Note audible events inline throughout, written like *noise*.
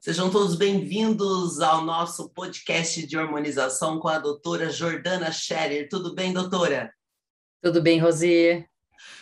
Sejam todos bem-vindos ao nosso podcast de hormonização com a doutora Jordana Scherer. Tudo bem, doutora? Tudo bem, Rosi?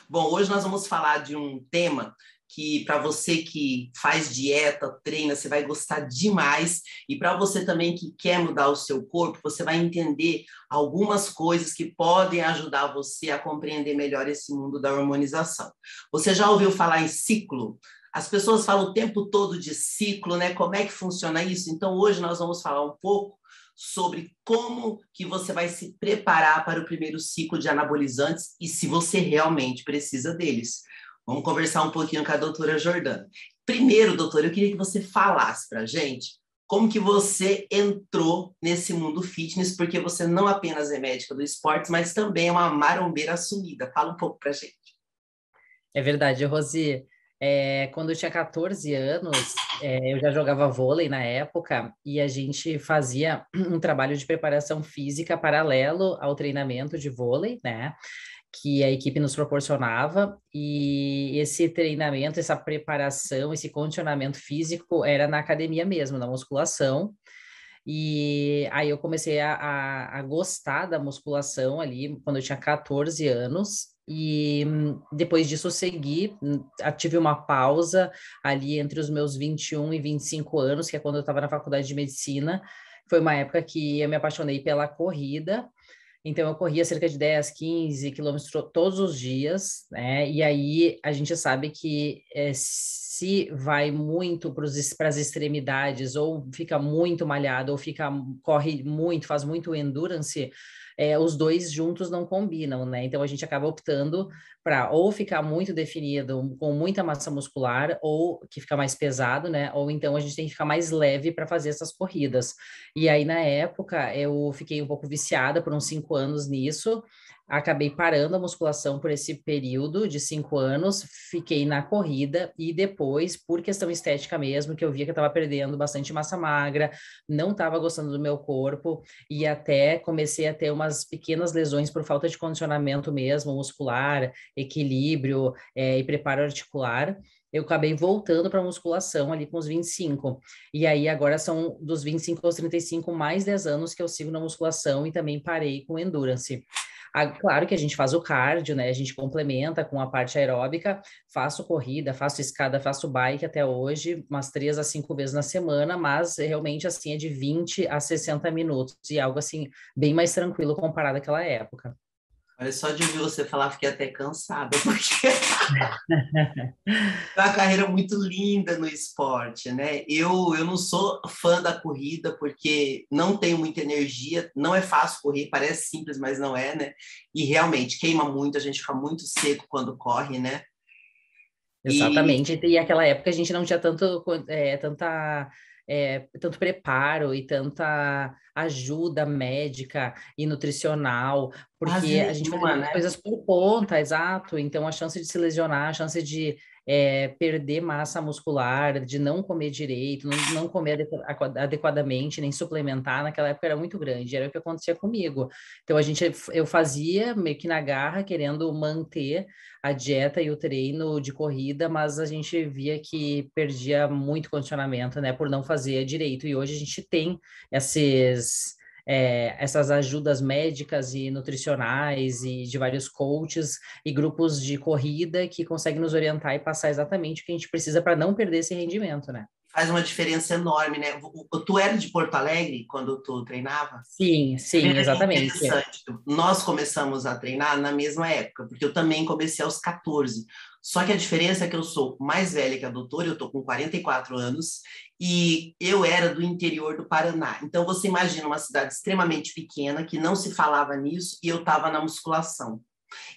Bom, hoje nós vamos falar de um tema que para você que faz dieta, treina, você vai gostar demais. E para você também que quer mudar o seu corpo, você vai entender algumas coisas que podem ajudar você a compreender melhor esse mundo da hormonização. Você já ouviu falar em ciclo? As pessoas falam o tempo todo de ciclo, né? Como é que funciona isso? Então hoje nós vamos falar um pouco sobre como que você vai se preparar para o primeiro ciclo de anabolizantes e se você realmente precisa deles. Vamos conversar um pouquinho com a doutora Jordana. Primeiro, doutora, eu queria que você falasse para a gente como que você entrou nesse mundo fitness, porque você não apenas é médica do esporte, mas também é uma marombeira assumida. Fala um pouco para a gente. É verdade, Rosi. É, quando eu tinha 14 anos, é, eu já jogava vôlei na época e a gente fazia *clears throat* um trabalho de preparação física paralelo ao treinamento de vôlei, né? que a equipe nos proporcionava, e esse treinamento, essa preparação, esse condicionamento físico era na academia mesmo, na musculação. E aí eu comecei a, a, a gostar da musculação ali quando eu tinha 14 anos, e depois disso segui, tive uma pausa ali entre os meus 21 e 25 anos, que é quando eu estava na faculdade de medicina. Foi uma época que eu me apaixonei pela corrida então, eu corria cerca de 10, 15 quilômetros todos os dias, né? E aí a gente sabe que é, se vai muito para as extremidades, ou fica muito malhado, ou fica corre muito, faz muito endurance, é, os dois juntos não combinam, né? Então a gente acaba optando para ou ficar muito definido, com muita massa muscular, ou que fica mais pesado, né? Ou então a gente tem que ficar mais leve para fazer essas corridas. E aí, na época, eu fiquei um pouco viciada por uns cinco anos nisso acabei parando a musculação por esse período de cinco anos, fiquei na corrida e depois, por questão estética mesmo, que eu via que eu estava perdendo bastante massa magra, não estava gostando do meu corpo e até comecei a ter umas pequenas lesões por falta de condicionamento mesmo, muscular, equilíbrio é, e preparo articular eu acabei voltando para musculação ali com os 25. E aí agora são dos 25 aos 35 mais 10 anos que eu sigo na musculação e também parei com endurance. Claro que a gente faz o cardio, né? A gente complementa com a parte aeróbica, faço corrida, faço escada, faço bike até hoje, umas três a cinco vezes na semana, mas realmente assim é de 20 a 60 minutos e algo assim bem mais tranquilo comparado àquela época. Olha, só de ouvir você falar, fiquei até cansada, *laughs* porque uma carreira muito linda no esporte, né? Eu, eu não sou fã da corrida, porque não tenho muita energia, não é fácil correr, parece simples, mas não é, né? E realmente queima muito, a gente fica muito seco quando corre, né? Exatamente, e, e aquela época a gente não tinha tanto, é, tanta é, tanto preparo e tanta ajuda médica e nutricional, porque a gente faz né? coisas por conta, exato. Então, a chance de se lesionar, a chance de é, perder massa muscular, de não comer direito, não, não comer adequadamente, nem suplementar, naquela época era muito grande, era o que acontecia comigo. Então a gente, eu fazia meio que na garra, querendo manter a dieta e o treino de corrida, mas a gente via que perdia muito condicionamento, né, por não fazer direito. E hoje a gente tem esses é, essas ajudas médicas e nutricionais e de vários coaches e grupos de corrida que conseguem nos orientar e passar exatamente o que a gente precisa para não perder esse rendimento, né? Faz uma diferença enorme, né? Tu era de Porto Alegre quando tu treinava? Sim, sim, é exatamente. Nós começamos a treinar na mesma época, porque eu também comecei aos 14. Só que a diferença é que eu sou mais velha que a doutora, eu estou com 44 anos, e eu era do interior do Paraná. Então, você imagina uma cidade extremamente pequena, que não se falava nisso, e eu estava na musculação.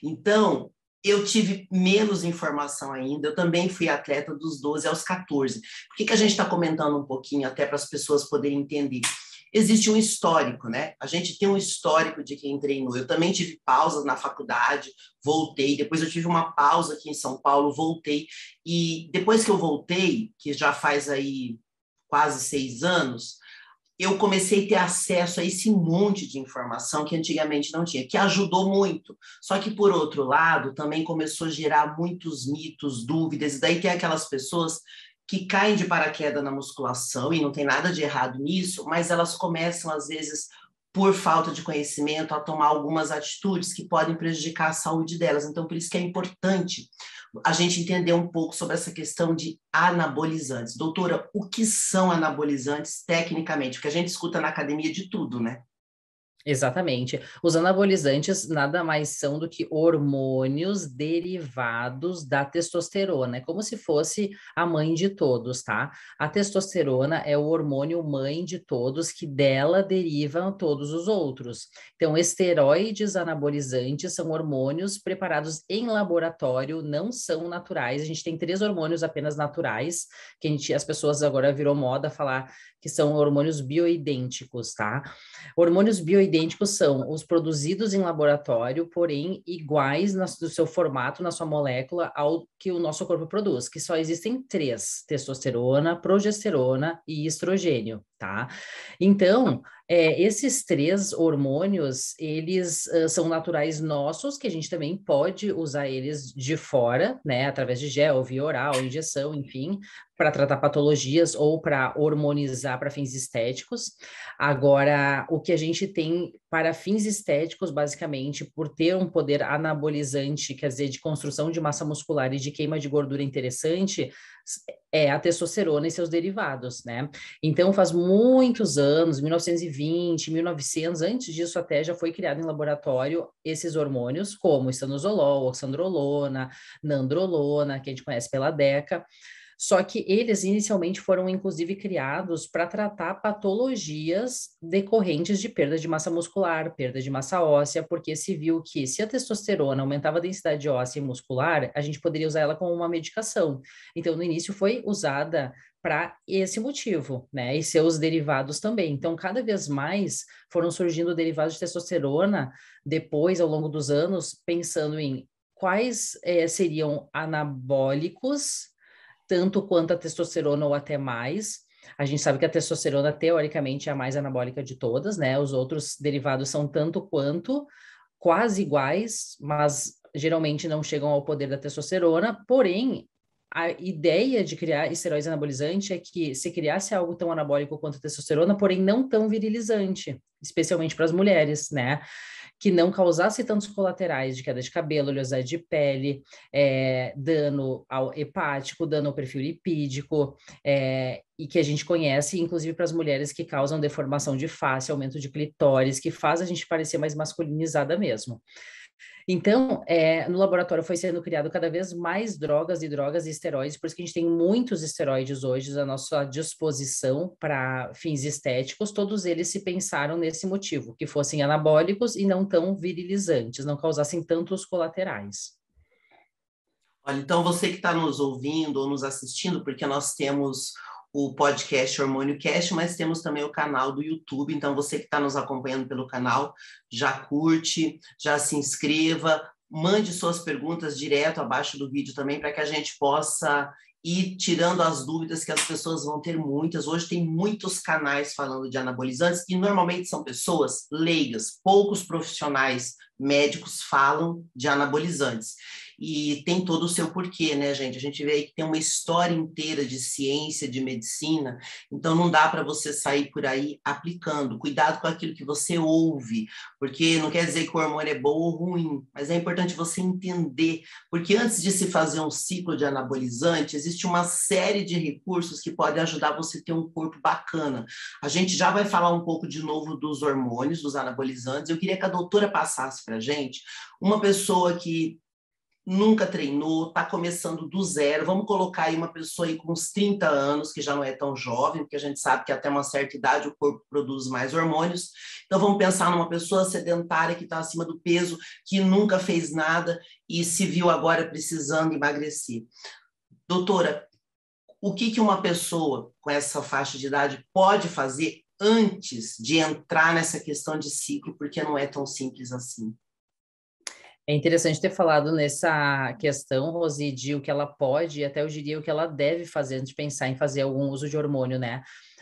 Então, eu tive menos informação ainda, eu também fui atleta dos 12 aos 14. Por que, que a gente está comentando um pouquinho, até para as pessoas poderem entender? existe um histórico, né? A gente tem um histórico de quem treinou. Eu também tive pausas na faculdade, voltei. Depois eu tive uma pausa aqui em São Paulo, voltei. E depois que eu voltei, que já faz aí quase seis anos, eu comecei a ter acesso a esse monte de informação que antigamente não tinha, que ajudou muito. Só que, por outro lado, também começou a gerar muitos mitos, dúvidas, e daí tem aquelas pessoas que caem de paraquedas na musculação, e não tem nada de errado nisso, mas elas começam, às vezes, por falta de conhecimento, a tomar algumas atitudes que podem prejudicar a saúde delas. Então, por isso que é importante a gente entender um pouco sobre essa questão de anabolizantes. Doutora, o que são anabolizantes tecnicamente? Porque a gente escuta na academia de tudo, né? Exatamente. Os anabolizantes nada mais são do que hormônios derivados da testosterona, é como se fosse a mãe de todos, tá? A testosterona é o hormônio mãe de todos, que dela derivam todos os outros. Então, esteroides anabolizantes são hormônios preparados em laboratório, não são naturais. A gente tem três hormônios apenas naturais, que gente, as pessoas agora virou moda falar que são hormônios bioidênticos, tá? Hormônios bioidênticos são os produzidos em laboratório, porém iguais no seu formato, na sua molécula, ao que o nosso corpo produz, que só existem três: testosterona, progesterona e estrogênio, tá? Então, é, esses três hormônios, eles uh, são naturais nossos, que a gente também pode usar eles de fora, né, através de gel, via oral, injeção, enfim, para tratar patologias ou para hormonizar para fins estéticos. Agora, o que a gente tem para fins estéticos, basicamente, por ter um poder anabolizante, quer dizer, de construção de massa muscular e de queima de gordura interessante, é a testosterona e seus derivados, né? Então, faz muitos anos, 1920, 1900, antes disso até já foi criado em laboratório esses hormônios, como estanozolol, oxandrolona, nandrolona, que a gente conhece pela DECA, só que eles inicialmente foram, inclusive, criados para tratar patologias decorrentes de perda de massa muscular, perda de massa óssea, porque se viu que se a testosterona aumentava a densidade óssea e muscular, a gente poderia usar ela como uma medicação. Então, no início foi usada para esse motivo, né? E seus derivados também. Então, cada vez mais foram surgindo derivados de testosterona depois, ao longo dos anos, pensando em quais eh, seriam anabólicos tanto quanto a testosterona ou até mais. A gente sabe que a testosterona, teoricamente, é a mais anabólica de todas, né? Os outros derivados são tanto quanto, quase iguais, mas geralmente não chegam ao poder da testosterona. Porém, a ideia de criar esteroides anabolizantes é que se criasse algo tão anabólico quanto a testosterona, porém não tão virilizante, especialmente para as mulheres, né? que não causasse tantos colaterais de queda de cabelo, oleosidade de pele, é, dano ao hepático, dano ao perfil lipídico, é, e que a gente conhece, inclusive para as mulheres que causam deformação de face, aumento de clitóris, que faz a gente parecer mais masculinizada mesmo. Então, é, no laboratório foi sendo criado cada vez mais drogas e drogas e esteroides, por isso que a gente tem muitos esteroides hoje à nossa disposição para fins estéticos, todos eles se pensaram nesse motivo, que fossem anabólicos e não tão virilizantes, não causassem tantos colaterais. Olha, então você que está nos ouvindo ou nos assistindo, porque nós temos o podcast Hormônio Cast, mas temos também o canal do YouTube. Então, você que está nos acompanhando pelo canal, já curte, já se inscreva, mande suas perguntas direto abaixo do vídeo também, para que a gente possa ir tirando as dúvidas que as pessoas vão ter muitas. Hoje tem muitos canais falando de anabolizantes e normalmente são pessoas leigas, poucos profissionais médicos falam de anabolizantes e tem todo o seu porquê, né, gente? A gente vê aí que tem uma história inteira de ciência, de medicina, então não dá para você sair por aí aplicando. Cuidado com aquilo que você ouve, porque não quer dizer que o hormônio é bom ou ruim, mas é importante você entender, porque antes de se fazer um ciclo de anabolizante, existe uma série de recursos que podem ajudar você a ter um corpo bacana. A gente já vai falar um pouco de novo dos hormônios, dos anabolizantes. Eu queria que a doutora passasse para gente uma pessoa que nunca treinou, está começando do zero. Vamos colocar aí uma pessoa aí com uns 30 anos, que já não é tão jovem, porque a gente sabe que até uma certa idade o corpo produz mais hormônios. Então vamos pensar numa pessoa sedentária que está acima do peso, que nunca fez nada e se viu agora precisando emagrecer. Doutora, o que, que uma pessoa com essa faixa de idade pode fazer antes de entrar nessa questão de ciclo, porque não é tão simples assim? É interessante ter falado nessa questão, Rosi, de o que ela pode e até eu diria o que ela deve fazer antes de pensar em fazer algum uso de hormônio, né?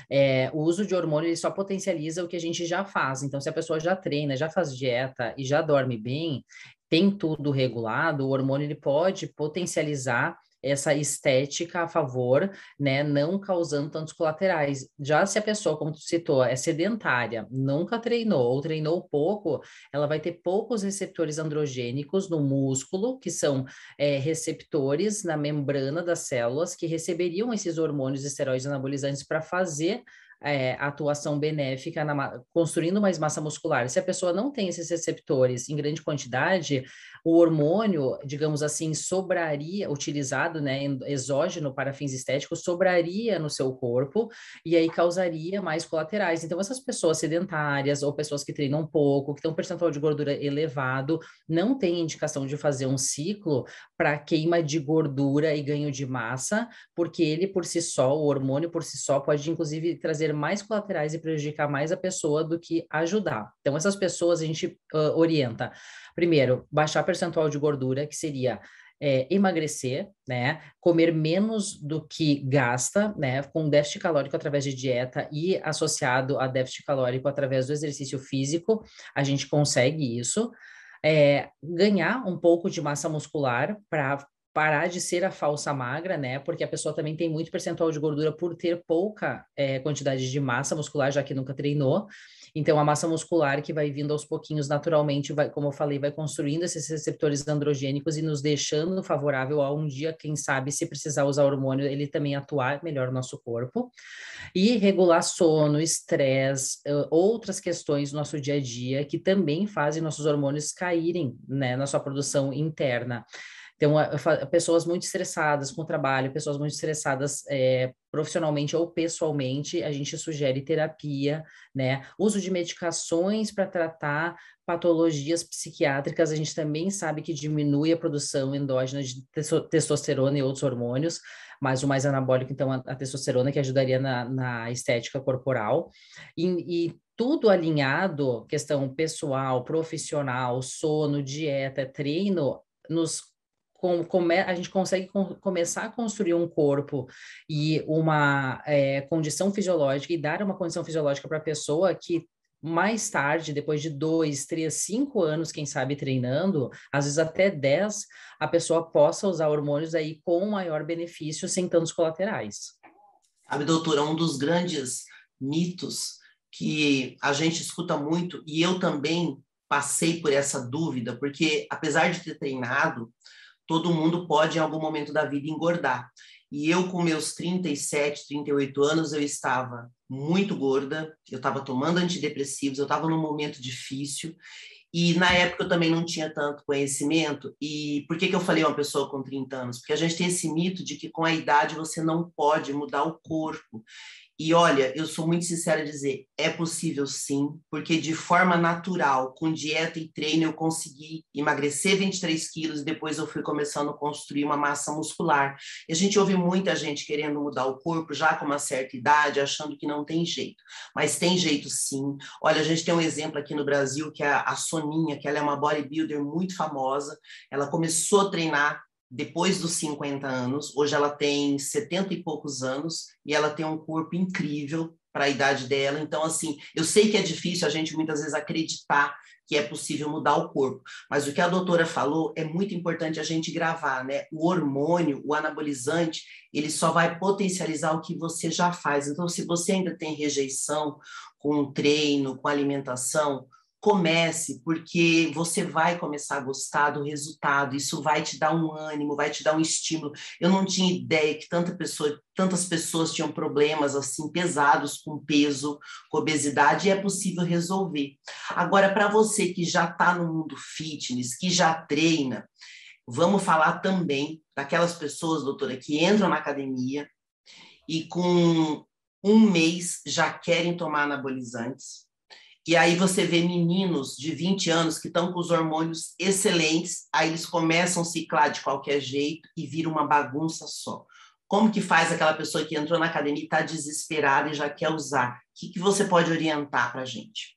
É, o uso de hormônio ele só potencializa o que a gente já faz. Então, se a pessoa já treina, já faz dieta e já dorme bem, tem tudo regulado, o hormônio ele pode potencializar essa estética a favor, né, não causando tantos colaterais. Já se a pessoa, como tu citou, é sedentária, nunca treinou ou treinou pouco, ela vai ter poucos receptores androgênicos no músculo, que são é, receptores na membrana das células que receberiam esses hormônios esteroides anabolizantes para fazer é, atuação benéfica na, construindo mais massa muscular. Se a pessoa não tem esses receptores em grande quantidade, o hormônio, digamos assim, sobraria, utilizado, né, exógeno para fins estéticos, sobraria no seu corpo e aí causaria mais colaterais. Então, essas pessoas sedentárias ou pessoas que treinam pouco, que têm um percentual de gordura elevado, não têm indicação de fazer um ciclo para queima de gordura e ganho de massa, porque ele por si só, o hormônio por si só, pode inclusive trazer mais colaterais e prejudicar mais a pessoa do que ajudar. Então, essas pessoas a gente uh, orienta Primeiro, baixar percentual de gordura, que seria é, emagrecer, né? Comer menos do que gasta, né? Com déficit calórico através de dieta e associado a déficit calórico através do exercício físico, a gente consegue isso. É, ganhar um pouco de massa muscular para parar de ser a falsa magra, né? Porque a pessoa também tem muito percentual de gordura por ter pouca é, quantidade de massa muscular, já que nunca treinou. Então, a massa muscular que vai vindo aos pouquinhos naturalmente, vai, como eu falei, vai construindo esses receptores androgênicos e nos deixando favorável a um dia, quem sabe, se precisar usar hormônio, ele também atuar melhor no nosso corpo. E regular sono, estresse, outras questões do nosso dia a dia que também fazem nossos hormônios caírem, né, na sua produção interna. Então, pessoas muito estressadas com o trabalho, pessoas muito estressadas é, profissionalmente ou pessoalmente, a gente sugere terapia, né? Uso de medicações para tratar patologias psiquiátricas, a gente também sabe que diminui a produção endógena de testosterona e outros hormônios, mas o mais anabólico, então, a, testosterona, que ajudaria na, na estética corporal. E, e tudo alinhado, questão pessoal, profissional, sono, dieta, treino, nos com, come, a gente consegue com, começar a construir um corpo e uma é, condição fisiológica e dar uma condição fisiológica para a pessoa que mais tarde, depois de dois, três, cinco anos, quem sabe, treinando, às vezes até dez, a pessoa possa usar hormônios aí com maior benefício, sem tantos colaterais. Sabe, doutora, um dos grandes mitos que a gente escuta muito, e eu também passei por essa dúvida, porque apesar de ter treinado, todo mundo pode, em algum momento da vida, engordar. E eu, com meus 37, 38 anos, eu estava muito gorda, eu estava tomando antidepressivos, eu estava num momento difícil. E na época eu também não tinha tanto conhecimento. E por que, que eu falei uma pessoa com 30 anos? Porque a gente tem esse mito de que com a idade você não pode mudar o corpo. E olha, eu sou muito sincera a dizer, é possível sim, porque de forma natural, com dieta e treino, eu consegui emagrecer 23 quilos e depois eu fui começando a construir uma massa muscular. E a gente ouve muita gente querendo mudar o corpo já com uma certa idade, achando que não tem jeito. Mas tem jeito sim. Olha, a gente tem um exemplo aqui no Brasil que é a Soninha, que ela é uma bodybuilder muito famosa. Ela começou a treinar depois dos 50 anos, hoje ela tem 70 e poucos anos e ela tem um corpo incrível para a idade dela. Então, assim, eu sei que é difícil a gente muitas vezes acreditar que é possível mudar o corpo, mas o que a doutora falou é muito importante a gente gravar, né? O hormônio, o anabolizante, ele só vai potencializar o que você já faz. Então, se você ainda tem rejeição com o treino, com a alimentação, comece, porque você vai começar a gostar do resultado, isso vai te dar um ânimo, vai te dar um estímulo. Eu não tinha ideia que tanta pessoa, tantas pessoas tinham problemas assim pesados com peso, com obesidade, e é possível resolver. Agora, para você que já está no mundo fitness, que já treina, vamos falar também daquelas pessoas, doutora, que entram na academia e com um mês já querem tomar anabolizantes e aí você vê meninos de 20 anos que estão com os hormônios excelentes, aí eles começam a ciclar de qualquer jeito e vira uma bagunça só. Como que faz aquela pessoa que entrou na academia e está desesperada e já quer usar? O que, que você pode orientar para a gente?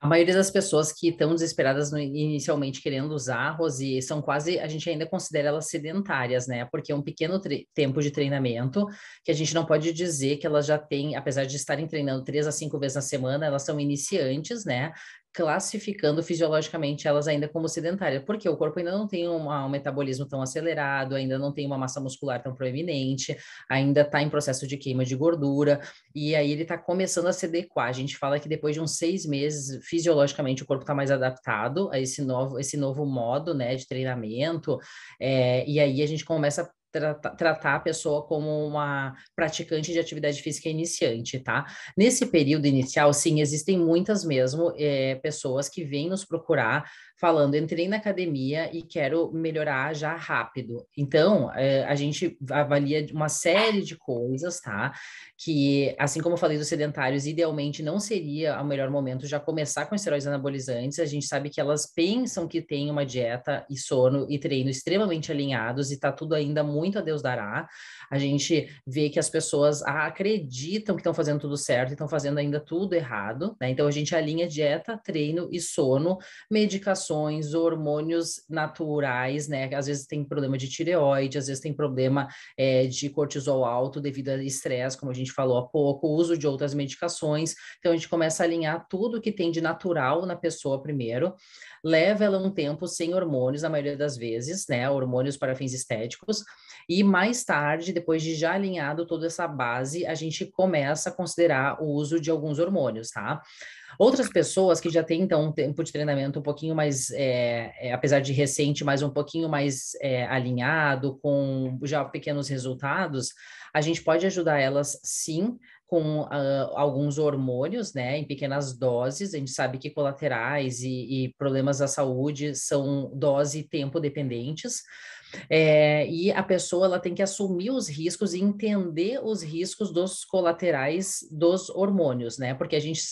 A maioria das pessoas que estão desesperadas no, inicialmente querendo usar, Rosi, são quase, a gente ainda considera elas sedentárias, né? Porque é um pequeno tempo de treinamento que a gente não pode dizer que elas já têm, apesar de estarem treinando três a cinco vezes na semana, elas são iniciantes, né? Classificando fisiologicamente elas ainda como sedentárias, porque o corpo ainda não tem um metabolismo tão acelerado, ainda não tem uma massa muscular tão proeminente, ainda está em processo de queima de gordura, e aí ele está começando a se adequar. A gente fala que depois de uns seis meses, fisiologicamente, o corpo está mais adaptado a esse novo, esse novo modo né, de treinamento, é, e aí a gente começa Tratar, tratar a pessoa como uma praticante de atividade física iniciante, tá? Nesse período inicial, sim, existem muitas mesmo é, pessoas que vêm nos procurar falando, entrei na academia e quero melhorar já rápido. Então, é, a gente avalia uma série de coisas, tá? Que, assim como eu falei dos sedentários, idealmente não seria o melhor momento já começar com esteroides anabolizantes. A gente sabe que elas pensam que tem uma dieta e sono e treino extremamente alinhados e tá tudo ainda muito a Deus dará. A gente vê que as pessoas acreditam que estão fazendo tudo certo e estão fazendo ainda tudo errado, né? Então, a gente alinha dieta, treino e sono, medicações medicações, hormônios naturais, né? Às vezes tem problema de tireoide, às vezes tem problema é, de cortisol alto devido a estresse, como a gente falou há pouco, uso de outras medicações. Então a gente começa a alinhar tudo que tem de natural na pessoa primeiro, leva ela um tempo sem hormônios, na maioria das vezes, né? Hormônios para fins estéticos, e mais tarde, depois de já alinhado toda essa base, a gente começa a considerar o uso de alguns hormônios, tá? Outras pessoas que já têm, então, um tempo de treinamento um pouquinho mais, é, é, apesar de recente, mas um pouquinho mais é, alinhado, com já pequenos resultados, a gente pode ajudar elas, sim, com uh, alguns hormônios, né, em pequenas doses. A gente sabe que colaterais e, e problemas da saúde são dose e tempo dependentes. É, e a pessoa ela tem que assumir os riscos e entender os riscos dos colaterais dos hormônios, né? Porque a gente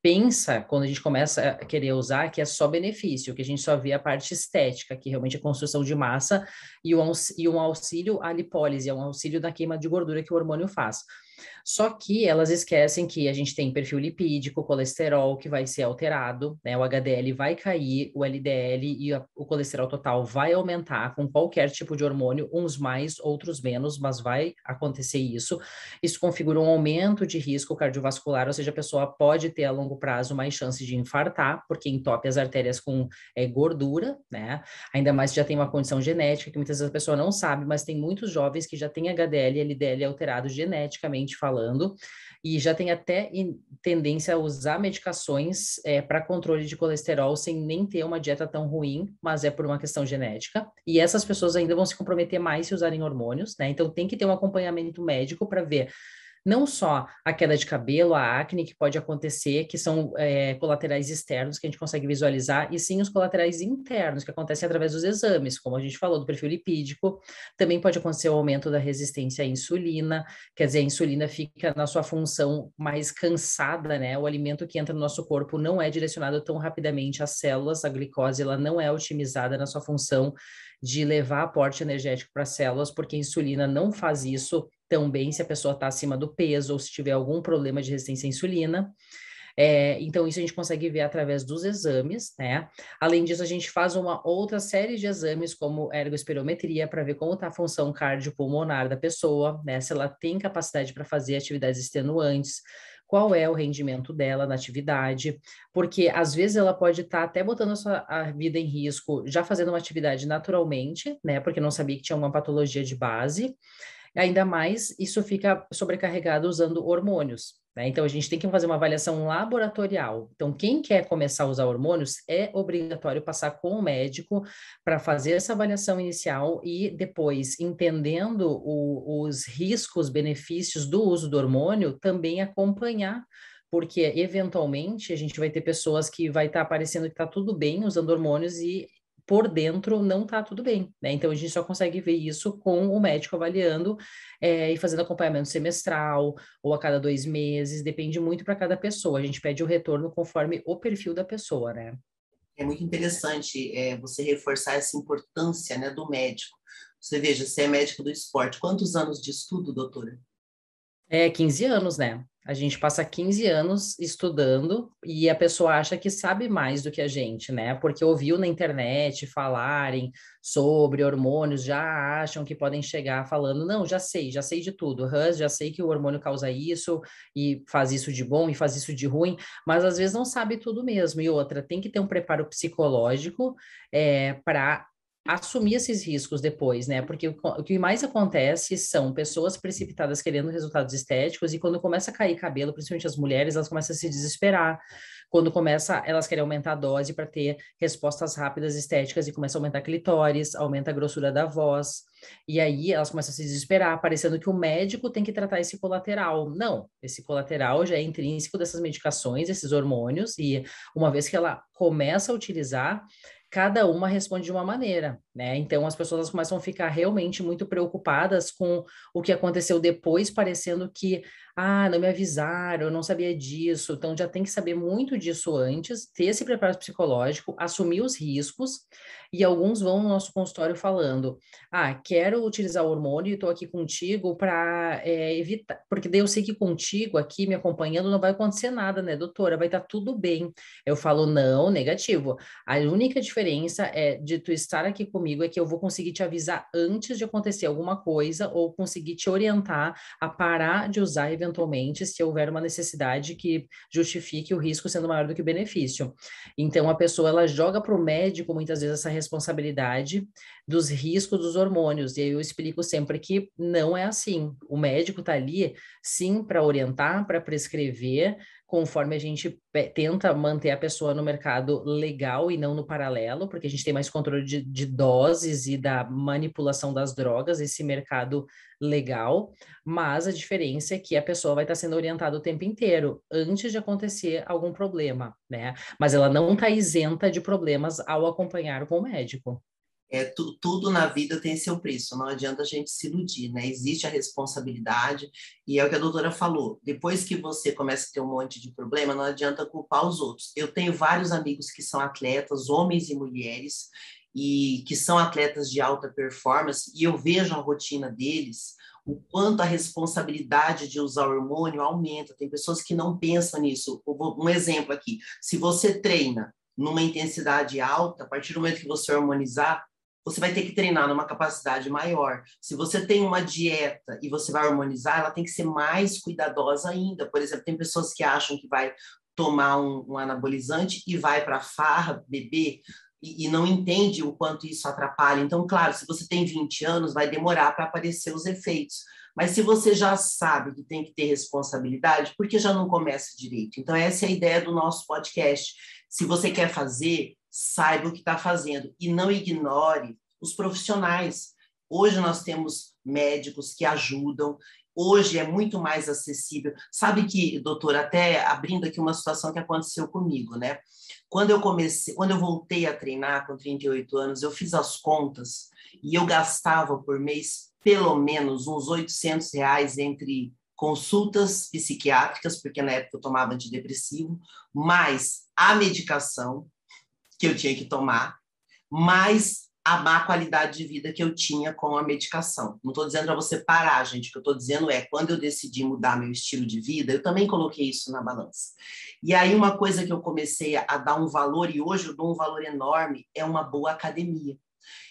pensa, quando a gente começa a querer usar, que é só benefício, que a gente só vê a parte estética, que realmente é construção de massa e um, e um auxílio à lipólise, é um auxílio na queima de gordura que o hormônio faz. Só que elas esquecem que a gente tem perfil lipídico, colesterol que vai ser alterado, né? O HDL vai cair, o LDL e a, o colesterol total vai aumentar com qualquer tipo de hormônio, uns mais, outros menos, mas vai acontecer isso. Isso configura um aumento de risco cardiovascular, ou seja, a pessoa pode ter a longo prazo mais chance de infartar, porque entope as artérias com é, gordura, né? Ainda mais já tem uma condição genética que muitas vezes a pessoa não sabe, mas tem muitos jovens que já têm HDL e LDL alterados geneticamente falando, e já tem até tendência a usar medicações é, para controle de colesterol sem nem ter uma dieta tão ruim, mas é por uma questão genética. E essas pessoas ainda vão se comprometer mais se usarem hormônios, né? Então tem que ter um acompanhamento médico para ver não só a queda de cabelo, a acne que pode acontecer, que são é, colaterais externos que a gente consegue visualizar, e sim os colaterais internos, que acontecem através dos exames, como a gente falou, do perfil lipídico. Também pode acontecer o aumento da resistência à insulina, quer dizer, a insulina fica na sua função mais cansada, né? O alimento que entra no nosso corpo não é direcionado tão rapidamente às células, a glicose ela não é otimizada na sua função de levar aporte energético para as células, porque a insulina não faz isso também se a pessoa está acima do peso ou se tiver algum problema de resistência à insulina. É, então, isso a gente consegue ver através dos exames, né? Além disso, a gente faz uma outra série de exames, como ergospirometria, para ver como está a função cardiopulmonar da pessoa, né? Se ela tem capacidade para fazer atividades extenuantes, qual é o rendimento dela na atividade, porque às vezes ela pode estar tá até botando a sua a vida em risco, já fazendo uma atividade naturalmente, né? Porque não sabia que tinha uma patologia de base. Ainda mais, isso fica sobrecarregado usando hormônios. Né? Então, a gente tem que fazer uma avaliação laboratorial. Então, quem quer começar a usar hormônios, é obrigatório passar com o médico para fazer essa avaliação inicial e depois, entendendo o, os riscos, benefícios do uso do hormônio, também acompanhar porque eventualmente a gente vai ter pessoas que vai estar tá aparecendo que está tudo bem usando hormônios e por dentro não está tudo bem, né? Então a gente só consegue ver isso com o médico avaliando é, e fazendo acompanhamento semestral ou a cada dois meses, depende muito para cada pessoa. A gente pede o retorno conforme o perfil da pessoa, né? É muito interessante é, você reforçar essa importância né, do médico. Você veja, você é médico do esporte. Quantos anos de estudo, doutora? É, 15 anos, né? A gente passa 15 anos estudando e a pessoa acha que sabe mais do que a gente, né? Porque ouviu na internet falarem sobre hormônios, já acham que podem chegar falando, não, já sei, já sei de tudo, Hus, já sei que o hormônio causa isso e faz isso de bom e faz isso de ruim, mas às vezes não sabe tudo mesmo. E outra, tem que ter um preparo psicológico é, para assumir esses riscos depois, né? Porque o, que mais acontece são pessoas precipitadas querendo resultados estéticos e quando começa a cair cabelo, principalmente as mulheres, elas começam a se desesperar. Quando começa, elas querem aumentar a dose para ter respostas rápidas estéticas e começa a aumentar clitóris, aumenta a grossura da voz. E aí elas começam a se desesperar, parecendo que o médico tem que tratar esse colateral. Não, esse colateral já é intrínseco dessas medicações, esses hormônios, e uma vez que ela começa a utilizar, cada uma responde de uma maneira, né? Então as pessoas começam a ficar realmente muito preocupadas com o que aconteceu depois, parecendo que ah, não me avisaram, eu não sabia disso. Então já tem que saber muito disso antes, ter esse preparo psicológico, assumir os riscos. E alguns vão no nosso consultório falando: ah, quero utilizar o hormônio e estou aqui contigo para é, evitar, porque daí eu sei que contigo aqui me acompanhando não vai acontecer nada, né, doutora? Vai estar tá tudo bem. Eu falo: não, negativo. A única diferença é de tu estar aqui comigo é que eu vou conseguir te avisar antes de acontecer alguma coisa ou conseguir te orientar a parar de usar eventualmente se houver uma necessidade que justifique o risco sendo maior do que o benefício. Então, a pessoa ela joga para o médico muitas vezes essa responsabilidade dos riscos dos hormônios. E aí eu explico sempre que não é assim. O médico está ali, sim, para orientar, para prescrever, conforme a gente tenta manter a pessoa no mercado legal e não no paralelo, porque a gente tem mais controle de, de doses e da manipulação das drogas, esse mercado legal, mas a diferença é que a pessoa vai estar sendo orientada o tempo inteiro, antes de acontecer algum problema, né? Mas ela não está isenta de problemas ao acompanhar com o médico é, tu, tudo na vida tem seu preço, não adianta a gente se iludir, né? Existe a responsabilidade, e é o que a doutora falou: depois que você começa a ter um monte de problema, não adianta culpar os outros. Eu tenho vários amigos que são atletas, homens e mulheres, e que são atletas de alta performance, e eu vejo a rotina deles, o quanto a responsabilidade de usar hormônio aumenta. Tem pessoas que não pensam nisso. Um exemplo aqui: se você treina numa intensidade alta, a partir do momento que você hormonizar, você vai ter que treinar numa capacidade maior. Se você tem uma dieta e você vai harmonizar, ela tem que ser mais cuidadosa ainda. Por exemplo, tem pessoas que acham que vai tomar um, um anabolizante e vai para farra beber e, e, não entende o quanto isso atrapalha. Então, claro, se você tem 20 anos, vai demorar para aparecer os efeitos. Mas se você já sabe que tem que ter responsabilidade, por que já não começa direito? Então, essa é a ideia do nosso podcast. Se você quer fazer, saiba o que está fazendo e não ignore os profissionais. Hoje nós temos médicos que ajudam, hoje é muito mais acessível. Sabe que, doutor, até abrindo aqui uma situação que aconteceu comigo, né? Quando eu comecei, quando eu voltei a treinar com 38 anos, eu fiz as contas e eu gastava por mês pelo menos uns 800 reais entre consultas psiquiátricas, porque na época eu tomava antidepressivo, mais a medicação, que eu tinha que tomar, mais a má qualidade de vida que eu tinha com a medicação. Não estou dizendo para você parar, gente. O que eu estou dizendo é, quando eu decidi mudar meu estilo de vida, eu também coloquei isso na balança. E aí, uma coisa que eu comecei a dar um valor, e hoje eu dou um valor enorme, é uma boa academia.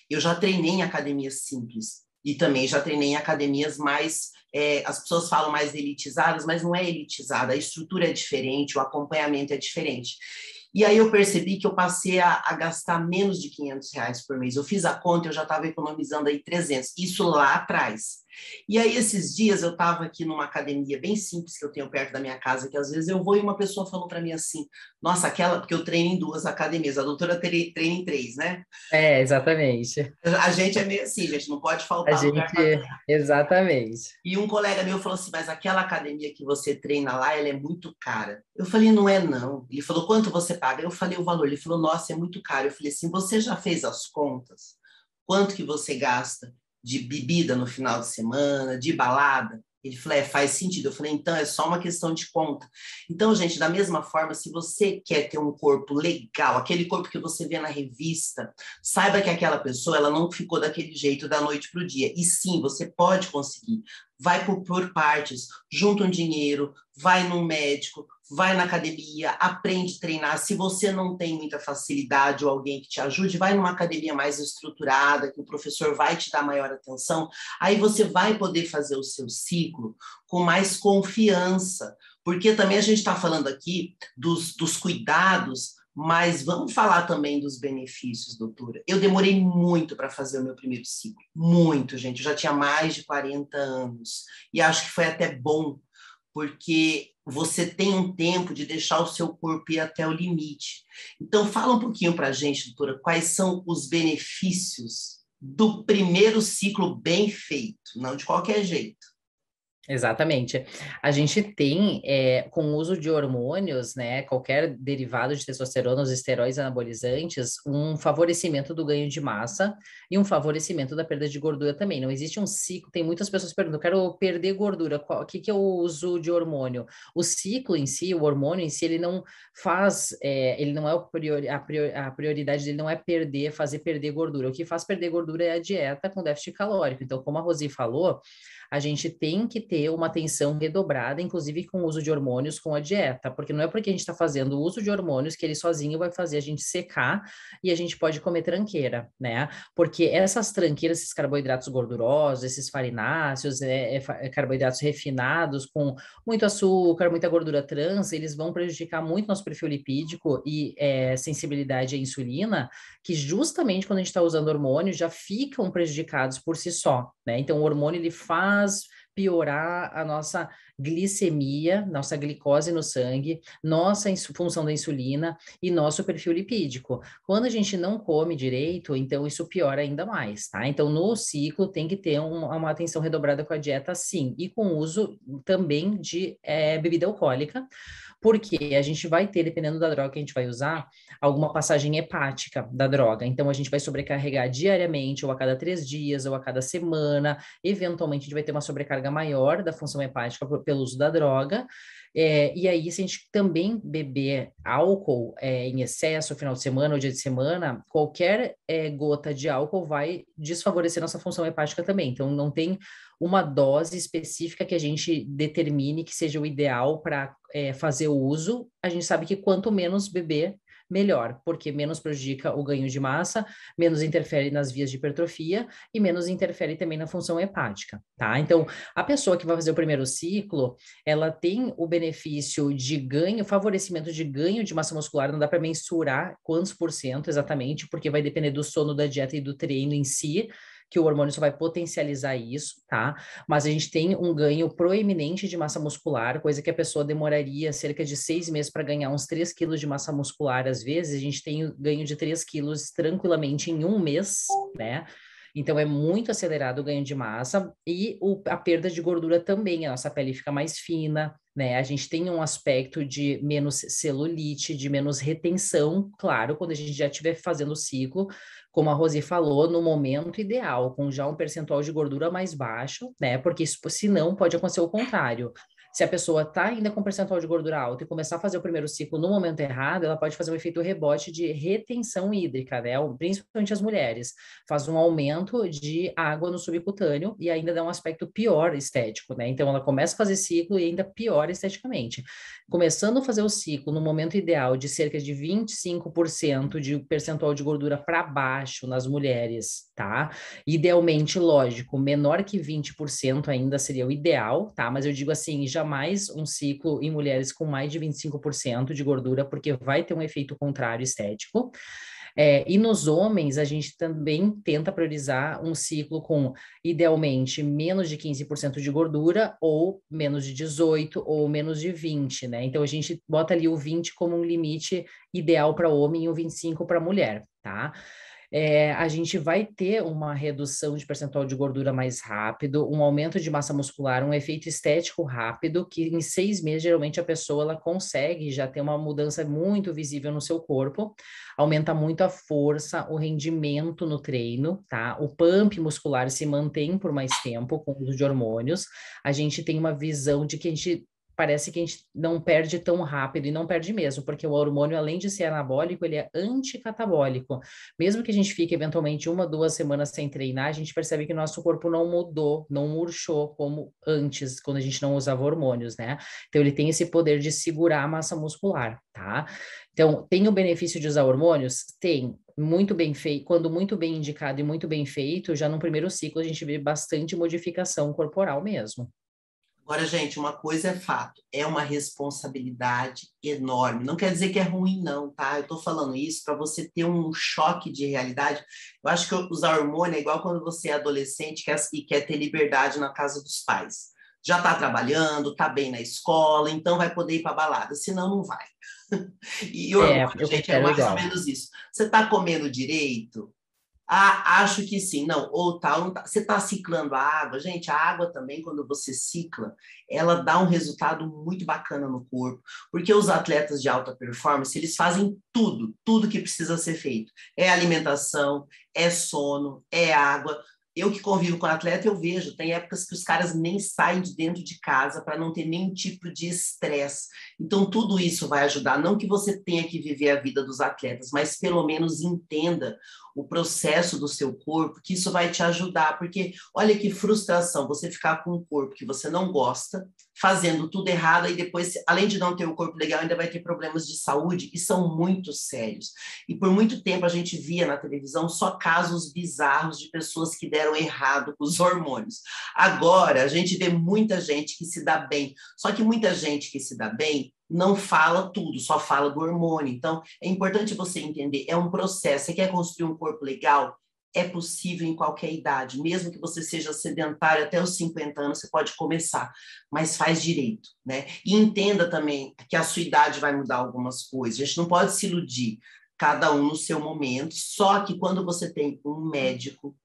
Eu já treinei em academias simples, e também já treinei em academias mais, é, as pessoas falam mais elitizadas, mas não é elitizada, a estrutura é diferente, o acompanhamento é diferente. E aí eu percebi que eu passei a, a, gastar menos de 500 reais por mês. Eu fiz a conta, eu já estava economizando aí 300. Isso lá atrás. E aí, esses dias, eu estava aqui numa academia bem simples que eu tenho perto da minha casa, que às vezes eu vou e uma pessoa falou para mim assim: Nossa, aquela, porque eu treino em duas academias, a doutora treina em três, né? É, exatamente. A gente é meio assim, gente, não pode faltar. A gente, exatamente. E um colega meu falou assim: Mas aquela academia que você treina lá, ela é muito cara. Eu falei: Não é, não. Ele falou: Quanto você paga? Eu falei o valor. Ele falou: Nossa, é muito caro. Eu falei assim: Você já fez as contas? Quanto que você gasta? De bebida no final de semana, de balada? Ele falou, é, faz sentido. Eu falei, então é só uma questão de conta. Então, gente, da mesma forma, se você quer ter um corpo legal, aquele corpo que você vê na revista, saiba que aquela pessoa ela não ficou daquele jeito da noite para o dia. E sim, você pode conseguir. Vai por, por partes, junta um dinheiro, vai num médico, vai na academia, aprende a treinar. Se você não tem muita facilidade ou alguém que te ajude, vai numa academia mais estruturada, que o professor vai te dar maior atenção. Aí você vai poder fazer o seu ciclo com mais confiança, porque também a gente está falando aqui dos, dos cuidados mas vamos falar também dos benefícios, doutora. Eu demorei muito para fazer o meu primeiro ciclo, muito, gente. Eu já tinha mais de 40 anos e acho que foi até bom, porque você tem um tempo de deixar o seu corpo ir até o limite. Então, fala um pouquinho para a gente, doutora, quais são os benefícios do primeiro ciclo bem feito, não de qualquer jeito. Exatamente. A gente tem, é, com o uso de hormônios, né, qualquer derivado de testosterona, os esteróides anabolizantes, um favorecimento do ganho de massa e um favorecimento da perda de gordura também. Não existe um ciclo, tem muitas pessoas perguntando, eu quero perder gordura, o que, que é o uso de hormônio? O ciclo em si, o hormônio em si, ele não faz, é, ele não é priori, a, priori, a prioridade dele não é perder, fazer perder gordura. O que faz perder gordura é a dieta com déficit calórico. Então, como a Rosi falou, a gente tem que ter uma atenção redobrada, inclusive com o uso de hormônios com a dieta, porque não é porque a gente está fazendo o uso de hormônios que ele sozinho vai fazer a gente secar e a gente pode comer tranqueira, né? Porque essas tranqueiras, esses carboidratos gordurosos, esses farináceos, é, é, é, carboidratos refinados com muito açúcar, muita gordura trans, eles vão prejudicar muito nosso perfil lipídico e é, sensibilidade à insulina, que justamente quando a gente está usando hormônio já ficam prejudicados por si só, né? Então o hormônio ele faz faz piorar a nossa glicemia, nossa glicose no sangue, nossa função da insulina e nosso perfil lipídico. Quando a gente não come direito, então isso piora ainda mais, tá? Então no ciclo tem que ter um, uma atenção redobrada com a dieta, sim, e com o uso também de é, bebida alcoólica, porque a gente vai ter, dependendo da droga que a gente vai usar, alguma passagem hepática da droga. Então, a gente vai sobrecarregar diariamente, ou a cada três dias, ou a cada semana. Eventualmente, a gente vai ter uma sobrecarga maior da função hepática pelo uso da droga. É, e aí, se a gente também beber álcool é, em excesso, final de semana ou dia de semana, qualquer é, gota de álcool vai desfavorecer nossa função hepática também. Então, não tem uma dose específica que a gente determine que seja o ideal para é, fazer o uso. A gente sabe que quanto menos beber, melhor, porque menos prejudica o ganho de massa, menos interfere nas vias de hipertrofia e menos interfere também na função hepática, tá? Então, a pessoa que vai fazer o primeiro ciclo, ela tem o benefício de ganho, favorecimento de ganho de massa muscular, não dá para mensurar quantos por cento exatamente, porque vai depender do sono, da dieta e do treino em si, que o hormônio só vai potencializar isso, tá? Mas a gente tem um ganho proeminente de massa muscular, coisa que a pessoa demoraria cerca de seis meses para ganhar uns 3 quilos de massa muscular, às vezes, a gente tem o ganho de 3 quilos tranquilamente em um mês, né? Então é muito acelerado o ganho de massa e o, a perda de gordura também. A nossa pele fica mais fina, né? A gente tem um aspecto de menos celulite, de menos retenção, claro, quando a gente já estiver fazendo o ciclo, como a Rosi falou, no momento ideal, com já um percentual de gordura mais baixo, né? Porque senão pode acontecer o contrário. Se a pessoa está ainda com percentual de gordura alto e começar a fazer o primeiro ciclo no momento errado, ela pode fazer um efeito rebote de retenção hídrica, né? Principalmente as mulheres. Faz um aumento de água no subcutâneo e ainda dá um aspecto pior estético, né? Então ela começa a fazer ciclo e ainda piora esteticamente. Começando a fazer o ciclo no momento ideal de cerca de 25% de percentual de gordura para baixo nas mulheres, tá? Idealmente, lógico, menor que 20% ainda seria o ideal, tá? Mas eu digo assim, já jamais um ciclo em mulheres com mais de 25% de gordura, porque vai ter um efeito contrário estético. É, e nos homens, a gente também tenta priorizar um ciclo com, idealmente, menos de 15% de gordura, ou menos de 18%, ou menos de 20%, né? Então, a gente bota ali o 20% como um limite ideal para homem e o 25% para mulher, tá? É, a gente vai ter uma redução de percentual de gordura mais rápido, um aumento de massa muscular, um efeito estético rápido, que em seis meses, geralmente, a pessoa ela consegue já ter uma mudança muito visível no seu corpo, aumenta muito a força, o rendimento no treino, tá? O pump muscular se mantém por mais tempo com o uso de hormônios. A gente tem uma visão de que a gente parece que a gente não perde tão rápido e não perde mesmo, porque o hormônio, além de ser anabólico, ele é anticatabólico. Mesmo que a gente fique eventualmente uma, duas semanas sem treinar, a gente percebe que nosso corpo não mudou, não murchou como antes, quando a gente não usava hormônios, né? Então ele tem esse poder de segurar a massa muscular, tá? Então, tem o benefício de usar hormônios? Tem. Muito bem feito, quando muito bem indicado e muito bem feito, já no primeiro ciclo a gente vê bastante modificação corporal mesmo. Agora, gente, uma coisa é fato, é uma responsabilidade enorme. Não quer dizer que é ruim, não, tá? Eu estou falando isso para você ter um choque de realidade. Eu acho que usar hormônio é igual quando você é adolescente e quer ter liberdade na casa dos pais. Já está trabalhando, está bem na escola, então vai poder ir para balada, senão não vai. *laughs* e o é, hormônio, gente, é mais legal. ou menos isso. Você está comendo direito? Ah, acho que sim, não, ou tal, tá, você está ciclando a água, gente, a água também, quando você cicla, ela dá um resultado muito bacana no corpo, porque os atletas de alta performance, eles fazem tudo, tudo que precisa ser feito, é alimentação, é sono, é água, eu que convivo com atleta, eu vejo, tem épocas que os caras nem saem de dentro de casa para não ter nenhum tipo de estresse. Então, tudo isso vai ajudar. Não que você tenha que viver a vida dos atletas, mas pelo menos entenda o processo do seu corpo, que isso vai te ajudar. Porque olha que frustração você ficar com um corpo que você não gosta, fazendo tudo errado, e depois, além de não ter o corpo legal, ainda vai ter problemas de saúde, e são muito sérios. E por muito tempo a gente via na televisão só casos bizarros de pessoas que deram errado com os hormônios. Agora, a gente vê muita gente que se dá bem, só que muita gente que se dá bem não fala tudo, só fala do hormônio. Então, é importante você entender, é um processo. Você quer construir um corpo legal? é possível em qualquer idade, mesmo que você seja sedentário até os 50 anos, você pode começar, mas faz direito, né? E entenda também que a sua idade vai mudar algumas coisas. A gente não pode se iludir, cada um no seu momento, só que quando você tem um médico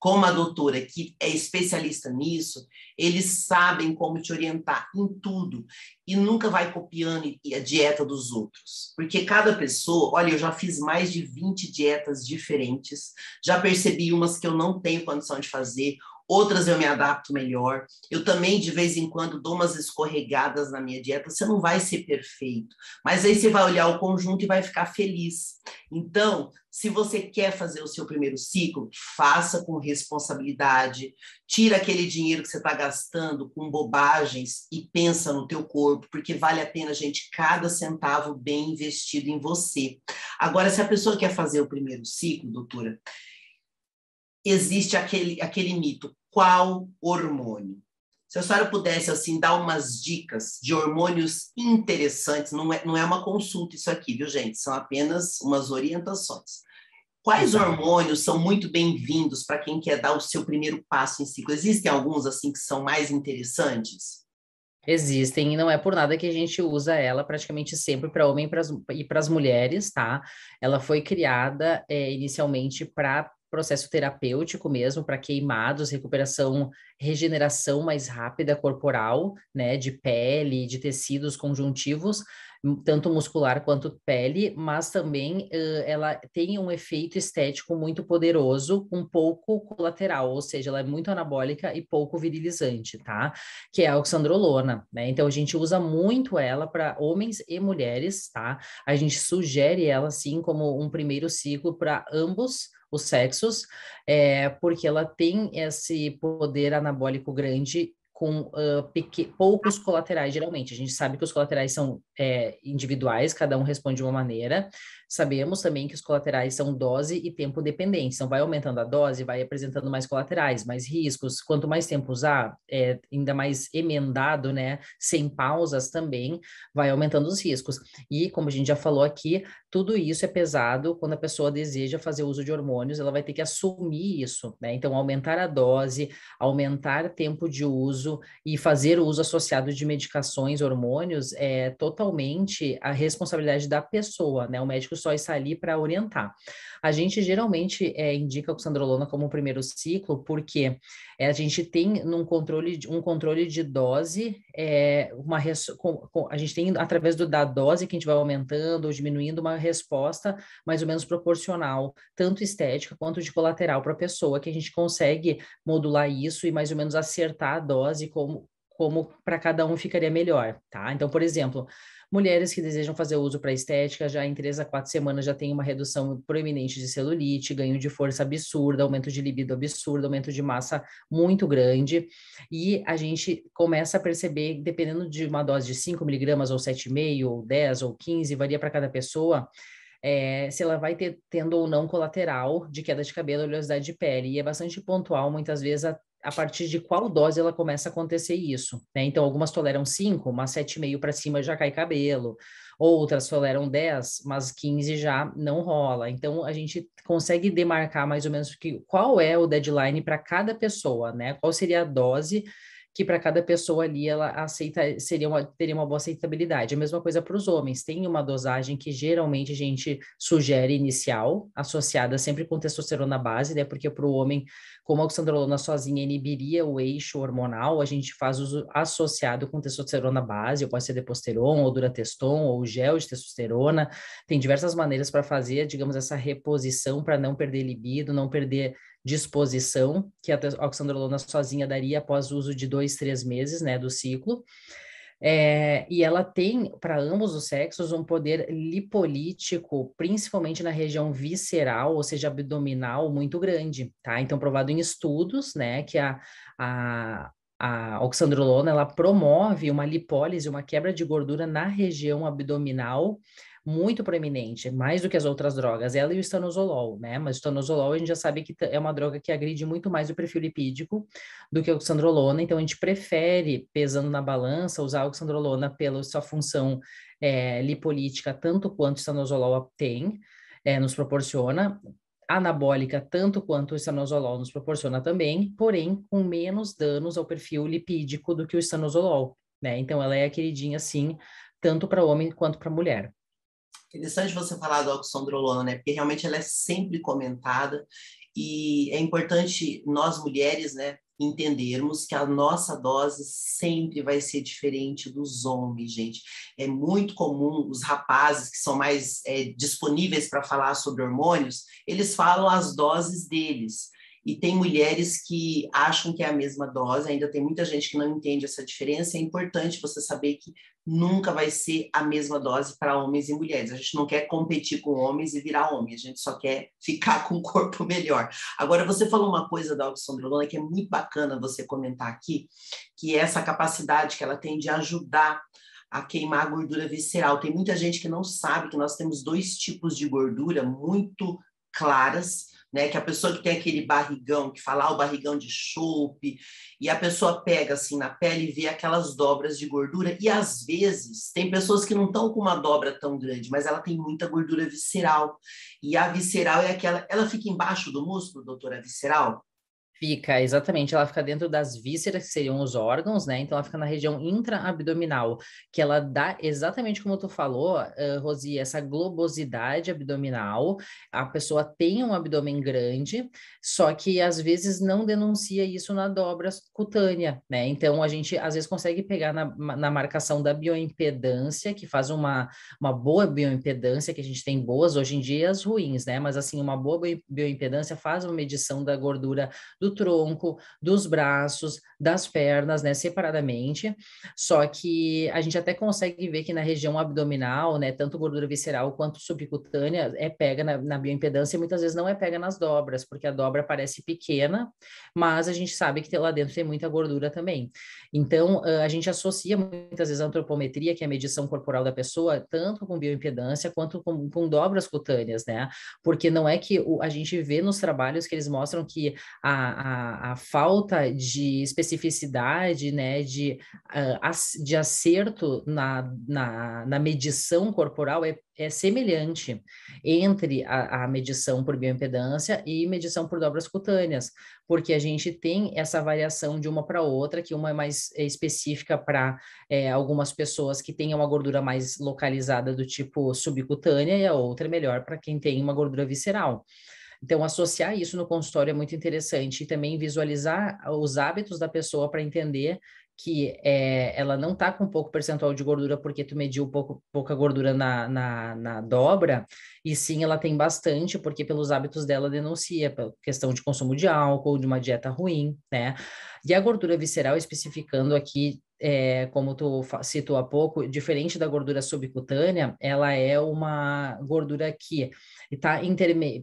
como a doutora, que é especialista nisso, eles sabem como te orientar em tudo e nunca vai copiando a dieta dos outros. Porque cada pessoa, olha, eu já fiz mais de 20 dietas diferentes, já percebi umas que eu não tenho condição de fazer, outras eu me adapto melhor. Eu também, de vez em quando, dou umas escorregadas na minha dieta. Você não vai ser perfeito, mas aí você vai olhar o conjunto e vai ficar feliz. Então, se você quer fazer o seu primeiro ciclo, faça com responsabilidade, tira aquele dinheiro que você está gastando com bobagens e pensa no teu corpo, porque vale a pena, gente, cada centavo bem investido em você. Agora, se a pessoa quer fazer o primeiro ciclo, doutora, existe aquele, aquele mito, qual hormônio? Se a senhora pudesse assim dar umas dicas de hormônios interessantes, não é, não é uma consulta isso aqui, viu, gente? São apenas umas orientações. Quais Exato. hormônios são muito bem-vindos para quem quer dar o seu primeiro passo em ciclo? Existem alguns assim que são mais interessantes? Existem, e não é por nada que a gente usa ela praticamente sempre para homem e para as mulheres, tá? Ela foi criada é, inicialmente para processo terapêutico mesmo para queimados, recuperação, regeneração mais rápida corporal, né, de pele, de tecidos conjuntivos, tanto muscular quanto pele, mas também uh, ela tem um efeito estético muito poderoso, um pouco colateral, ou seja, ela é muito anabólica e pouco virilizante, tá? Que é a oxandrolona, né? Então a gente usa muito ela para homens e mulheres, tá? A gente sugere ela assim como um primeiro ciclo para ambos os sexos, é, porque ela tem esse poder anabólico grande com uh, poucos colaterais, geralmente. A gente sabe que os colaterais são é, individuais, cada um responde de uma maneira. Sabemos também que os colaterais são dose e tempo dependentes. Então, vai aumentando a dose, vai apresentando mais colaterais, mais riscos. Quanto mais tempo usar, é, ainda mais emendado, né? Sem pausas também, vai aumentando os riscos. E, como a gente já falou aqui, tudo isso é pesado quando a pessoa deseja fazer uso de hormônios, ela vai ter que assumir isso, né? Então, aumentar a dose, aumentar tempo de uso e fazer o uso associado de medicações, hormônios, é totalmente a responsabilidade da pessoa, né? O médico só está ali para orientar. A gente geralmente é, indica a oxandrolona como o primeiro ciclo, porque é, a gente tem num controle, um controle de dose, é, uma com, com, a gente tem através do, da dose que a gente vai aumentando ou diminuindo uma resposta mais ou menos proporcional, tanto estética quanto de colateral para a pessoa, que a gente consegue modular isso e mais ou menos acertar a dose como como para cada um ficaria melhor, tá? Então, por exemplo, mulheres que desejam fazer uso para estética, já em três a quatro semanas já tem uma redução proeminente de celulite, ganho de força absurda, aumento de libido absurdo, aumento de massa muito grande, e a gente começa a perceber, dependendo de uma dose de 5 miligramas, ou 7,5, ou 10, ou 15, varia para cada pessoa, é, se ela vai ter, tendo ou não colateral de queda de cabelo, oleosidade de pele. E é bastante pontual, muitas vezes, a, a partir de qual dose ela começa a acontecer isso. Né? Então, algumas toleram 5, mas 7,5 para cima já cai cabelo. Outras toleram 10, mas 15 já não rola. Então, a gente consegue demarcar mais ou menos que, qual é o deadline para cada pessoa, né? Qual seria a dose que para cada pessoa ali ela aceita seria uma, teria uma boa aceitabilidade. A mesma coisa para os homens, tem uma dosagem que geralmente a gente sugere inicial, associada sempre com testosterona base, né? Porque para o homem, como a oxandrolona sozinha inibiria o eixo hormonal, a gente faz uso associado com testosterona base, ou pode ser deposteron, ou durateston, ou gel de testosterona. Tem diversas maneiras para fazer, digamos, essa reposição para não perder libido, não perder disposição que a oxandrolona sozinha daria após o uso de dois, três meses, né, do ciclo. É, e ela tem, para ambos os sexos, um poder lipolítico, principalmente na região visceral, ou seja, abdominal, muito grande, tá? Então, provado em estudos, né, que a, a, a oxandrolona, ela promove uma lipólise, uma quebra de gordura na região abdominal, muito proeminente, mais do que as outras drogas, ela e o estanozolol, né? Mas o estanozolol a gente já sabe que é uma droga que agride muito mais o perfil lipídico do que a oxandrolona, então a gente prefere, pesando na balança, usar a oxandrolona pela sua função é, lipolítica, tanto quanto o estanozolol tem, é, nos proporciona, anabólica tanto quanto o estanozolol nos proporciona também, porém com menos danos ao perfil lipídico do que o estanozolol, né? Então ela é a queridinha sim, tanto para homem quanto para mulher. Interessante você falar do oxandrolona, né? Porque realmente ela é sempre comentada e é importante nós mulheres, né, entendermos que a nossa dose sempre vai ser diferente dos homens, gente. É muito comum os rapazes que são mais é, disponíveis para falar sobre hormônios, eles falam as doses deles e tem mulheres que acham que é a mesma dose, ainda tem muita gente que não entende essa diferença. É importante você saber que nunca vai ser a mesma dose para homens e mulheres. A gente não quer competir com homens e virar homem, a gente só quer ficar com um corpo melhor. Agora, você falou uma coisa da oxandrolona que é muito bacana você comentar aqui, que é essa capacidade que ela tem de ajudar a queimar a gordura visceral. Tem muita gente que não sabe que nós temos dois tipos de gordura muito claras né? Que a pessoa que tem aquele barrigão, que fala ah, o barrigão de chope, e a pessoa pega assim na pele e vê aquelas dobras de gordura, e às vezes tem pessoas que não estão com uma dobra tão grande, mas ela tem muita gordura visceral. E a visceral é aquela, ela fica embaixo do músculo, doutora, visceral? Fica, exatamente, ela fica dentro das vísceras, que seriam os órgãos, né? Então ela fica na região intraabdominal, que ela dá exatamente como tu falou, uh, Rosi, essa globosidade abdominal. A pessoa tem um abdômen grande, só que às vezes não denuncia isso na dobra cutânea, né? Então a gente às vezes consegue pegar na, na marcação da bioimpedância, que faz uma, uma boa bioimpedância, que a gente tem boas hoje em dia, as ruins, né? Mas assim, uma boa bioimpedância faz uma medição da gordura do tronco, dos braços, das pernas, né, separadamente. Só que a gente até consegue ver que na região abdominal, né, tanto gordura visceral quanto subcutânea é pega na, na bioimpedância e muitas vezes não é pega nas dobras, porque a dobra parece pequena, mas a gente sabe que lá dentro tem muita gordura também. Então, a gente associa muitas vezes a antropometria, que é a medição corporal da pessoa, tanto com bioimpedância quanto com, com dobras cutâneas, né? Porque não é que o, a gente vê nos trabalhos que eles mostram que a, a, a falta de especificidade, né, de, uh, de acerto na, na, na medição corporal é, é semelhante entre a, a, medição por bioimpedância e medição por dobras cutâneas, porque a gente tem essa variação de uma para outra, que uma é mais específica para é, algumas pessoas que têm uma gordura mais localizada do tipo subcutânea e a outra é melhor para quem tem uma gordura visceral. Então, associar isso no consultório é muito interessante e também visualizar os hábitos da pessoa para entender que é, ela não tá com pouco percentual de gordura porque tu mediu pouco, pouca gordura na, na, na, dobra, e sim ela tem bastante porque pelos hábitos dela denuncia, pela questão de consumo de álcool, de uma dieta ruim, né? E a gordura visceral, especificando aqui, é, como tu citou há pouco, diferente da gordura subcutânea, ela é uma gordura que está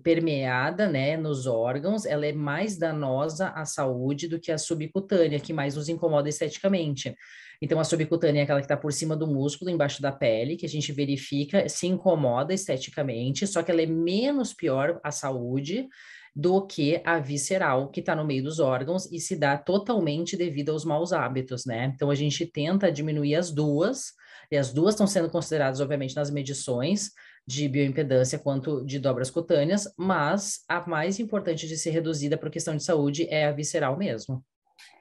permeada né, nos órgãos, ela é mais danosa à saúde do que a subcutânea, que mais nos incomoda esteticamente. Então, a subcutânea é aquela que está por cima do músculo, embaixo da pele, que a gente verifica, se incomoda esteticamente, só que ela é menos pior à saúde do que a visceral, que está no meio dos órgãos e se dá totalmente devido aos maus hábitos, né? Então a gente tenta diminuir as duas, e as duas estão sendo consideradas, obviamente, nas medições de bioimpedância quanto de dobras cutâneas, mas a mais importante de ser reduzida por questão de saúde é a visceral mesmo.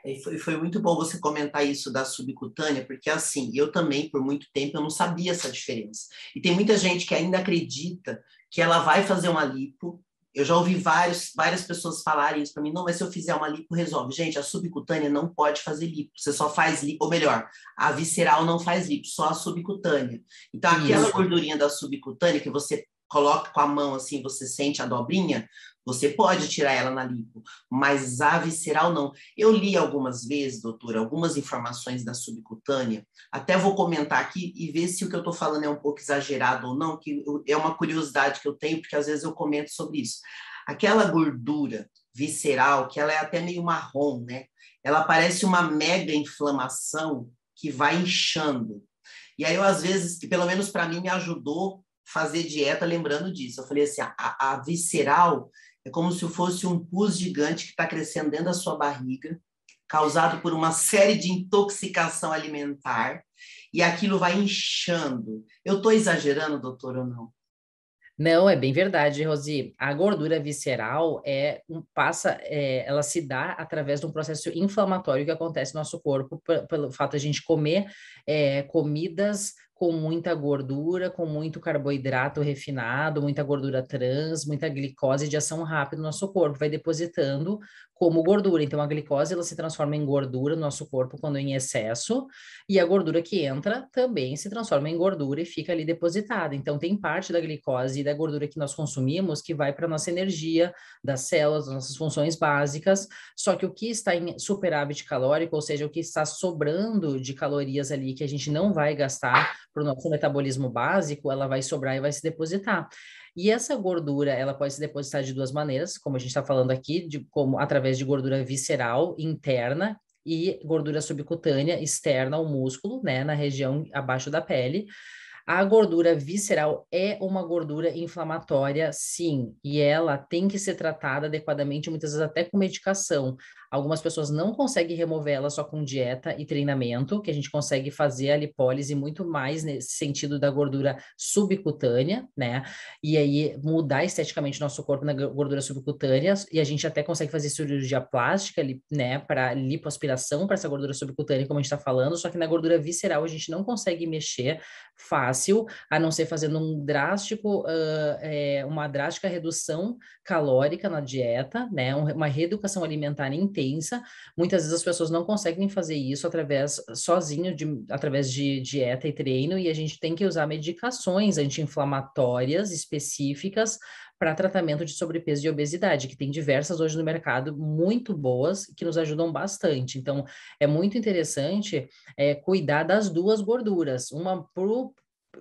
E foi, foi muito bom você comentar isso da subcutânea, porque assim, eu também, por muito tempo, eu não sabia essa diferença. E tem muita gente que ainda acredita que ela vai fazer uma lipo eu já ouvi vários, várias pessoas falarem isso para mim. Não, mas se eu fizer uma lipo, resolve. Gente, a subcutânea não pode fazer lipo. Você só faz lipo, ou melhor, a visceral não faz lipo, só a subcutânea. Então, aquela isso. gordurinha da subcutânea que você coloca com a mão assim, você sente a dobrinha, você pode tirar ela na lipo, mas a visceral não. Eu li algumas vezes, doutora, algumas informações da subcutânea, até vou comentar aqui e ver se o que eu estou falando é um pouco exagerado ou não, que é uma curiosidade que eu tenho, porque às vezes eu comento sobre isso. Aquela gordura visceral, que ela é até meio marrom, né? Ela parece uma mega inflamação que vai inchando. E aí eu, às vezes, que pelo menos para mim me ajudou fazer dieta lembrando disso. Eu falei assim, a, a visceral é como se fosse um pus gigante que está crescendo dentro da sua barriga, causado por uma série de intoxicação alimentar, e aquilo vai inchando. Eu estou exagerando, doutor, ou não? Não, é bem verdade, Rosi. A gordura visceral é um, passa, é, ela se dá através de um processo inflamatório que acontece no nosso corpo pelo fato de a gente comer é, comidas com muita gordura, com muito carboidrato refinado, muita gordura trans, muita glicose de ação rápida no nosso corpo, vai depositando como gordura. Então, a glicose ela se transforma em gordura no nosso corpo quando em excesso, e a gordura que entra também se transforma em gordura e fica ali depositada. Então, tem parte da glicose e da gordura que nós consumimos que vai para nossa energia, das células, das nossas funções básicas, só que o que está em superávit calórico, ou seja, o que está sobrando de calorias ali que a gente não vai gastar para o nosso metabolismo básico, ela vai sobrar e vai se depositar. E essa gordura, ela pode se depositar de duas maneiras, como a gente está falando aqui, de como através de gordura visceral interna e gordura subcutânea externa ao músculo, né, na região abaixo da pele. A gordura visceral é uma gordura inflamatória, sim, e ela tem que ser tratada adequadamente, muitas vezes até com medicação. Algumas pessoas não conseguem remover ela só com dieta e treinamento, que a gente consegue fazer a lipólise muito mais nesse sentido da gordura subcutânea, né? E aí mudar esteticamente nosso corpo na gordura subcutânea, e a gente até consegue fazer cirurgia plástica, né, para lipoaspiração para essa gordura subcutânea, como a gente está falando, só que na gordura visceral a gente não consegue mexer fácil, a não ser fazendo um drástico, uh, é, uma drástica redução calórica na dieta, né? Uma reeducação alimentar intensa. Muitas vezes as pessoas não conseguem fazer isso através sozinho, de, através de dieta e treino, e a gente tem que usar medicações anti-inflamatórias específicas para tratamento de sobrepeso e obesidade, que tem diversas hoje no mercado muito boas que nos ajudam bastante. Então, é muito interessante é, cuidar das duas gorduras, uma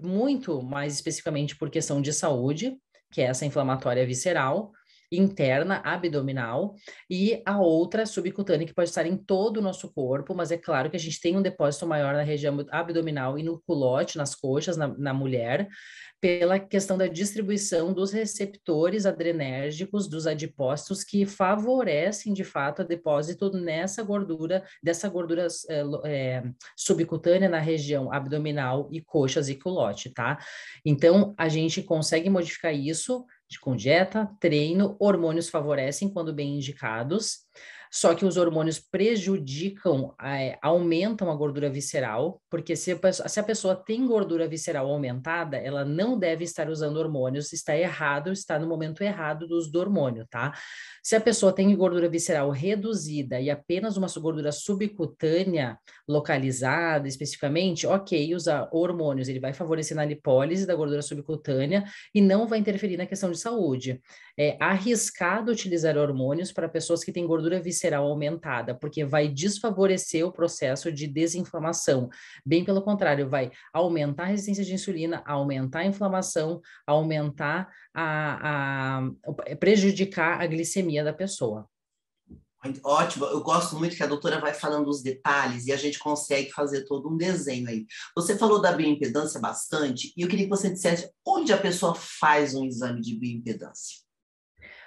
muito mais especificamente por questão de saúde, que é essa inflamatória visceral, interna, abdominal, e a outra subcutânea, que pode estar em todo o nosso corpo, mas é claro que a gente tem um depósito maior na região abdominal e no culote, nas coxas, na, na mulher, pela questão da distribuição dos receptores adrenérgicos dos adipócitos que favorecem de fato o depósito nessa gordura, dessa gordura é, subcutânea na região abdominal e coxas e culote, tá? Então, a gente consegue modificar isso com dieta, treino, hormônios favorecem quando bem indicados. Só que os hormônios prejudicam, é, aumentam a gordura visceral, porque se a, pessoa, se a pessoa tem gordura visceral aumentada, ela não deve estar usando hormônios, está errado, está no momento errado do uso do hormônio, tá? Se a pessoa tem gordura visceral reduzida e apenas uma gordura subcutânea localizada especificamente, ok, usar hormônios, ele vai favorecer na lipólise da gordura subcutânea e não vai interferir na questão de saúde. É arriscado utilizar hormônios para pessoas que têm gordura visceral aumentada, porque vai desfavorecer o processo de desinflamação. Bem pelo contrário, vai aumentar a resistência de insulina, aumentar a inflamação, aumentar a, a prejudicar a glicemia da pessoa. Ótimo, eu gosto muito que a doutora vai falando os detalhes e a gente consegue fazer todo um desenho aí. Você falou da bioimpedância bastante e eu queria que você dissesse onde a pessoa faz um exame de bioimpedância.